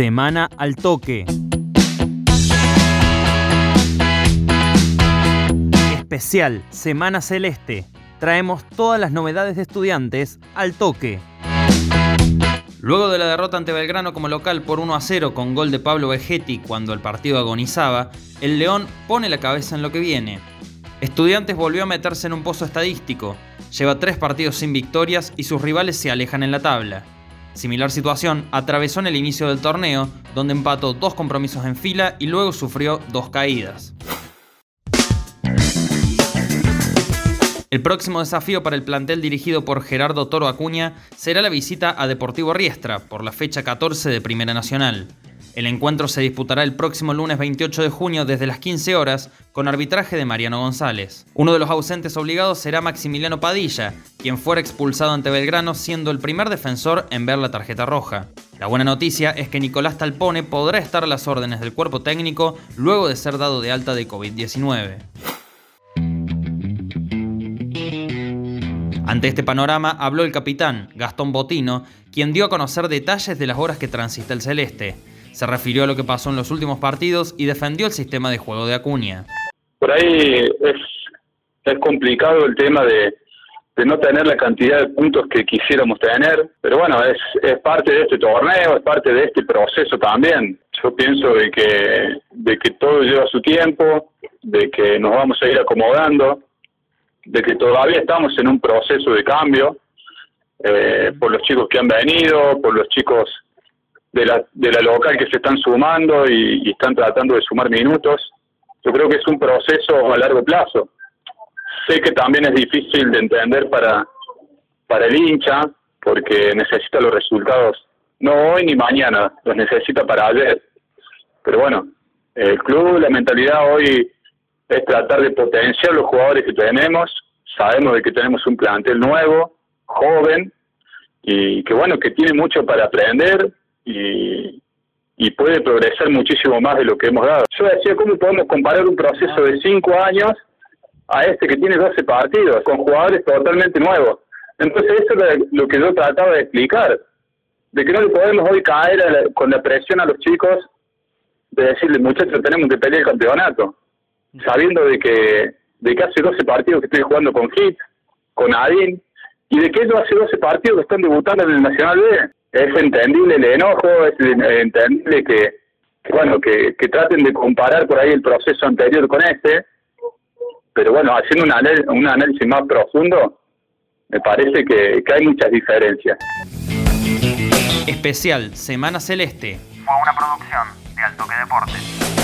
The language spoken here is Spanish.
Semana al toque. Especial Semana Celeste. Traemos todas las novedades de estudiantes al toque. Luego de la derrota ante Belgrano como local por 1 a 0 con gol de Pablo Vegetti cuando el partido agonizaba, el León pone la cabeza en lo que viene. Estudiantes volvió a meterse en un pozo estadístico, lleva tres partidos sin victorias y sus rivales se alejan en la tabla. Similar situación atravesó en el inicio del torneo, donde empató dos compromisos en fila y luego sufrió dos caídas. El próximo desafío para el plantel dirigido por Gerardo Toro Acuña será la visita a Deportivo Riestra por la fecha 14 de Primera Nacional. El encuentro se disputará el próximo lunes 28 de junio desde las 15 horas con arbitraje de Mariano González. Uno de los ausentes obligados será Maximiliano Padilla, quien fuera expulsado ante Belgrano siendo el primer defensor en ver la tarjeta roja. La buena noticia es que Nicolás Talpone podrá estar a las órdenes del cuerpo técnico luego de ser dado de alta de COVID-19. Ante este panorama habló el capitán, Gastón Botino, quien dio a conocer detalles de las horas que transita el Celeste. Se refirió a lo que pasó en los últimos partidos y defendió el sistema de juego de Acuña. Por ahí es, es complicado el tema de, de no tener la cantidad de puntos que quisiéramos tener, pero bueno, es, es parte de este torneo, es parte de este proceso también. Yo pienso de que, de que todo lleva su tiempo, de que nos vamos a ir acomodando, de que todavía estamos en un proceso de cambio, eh, por los chicos que han venido, por los chicos de la, de la local que se están sumando y, están tratando de sumar minutos. Yo creo que es un proceso a largo plazo. Sé que también es difícil de entender para, para el hincha, porque necesita los resultados, no hoy ni mañana, los necesita para ayer. Pero bueno, el club, la mentalidad hoy es tratar de potenciar los jugadores que tenemos. Sabemos de que tenemos un plantel nuevo, joven, y que bueno, que tiene mucho para aprender, y, y puede progresar muchísimo más de lo que hemos dado. Yo decía, ¿cómo podemos comparar un proceso de cinco años a este que tiene 12 partidos, con jugadores totalmente nuevos? Entonces eso es lo que yo trataba de explicar, de que no le podemos hoy caer con la presión a los chicos de decirle, muchachos, tenemos que pelear el campeonato, sabiendo de que, de que hace 12 partidos que estoy jugando con Hit, con Adin, y de que ellos hace 12 partidos que están debutando en el Nacional B es entendible el enojo, es entendible que, bueno, que, traten de comparar por ahí el proceso anterior con este, pero bueno, haciendo un, un análisis más profundo, me parece que, que hay muchas diferencias. Especial Semana Celeste. Fue una producción de Altoque Deportes.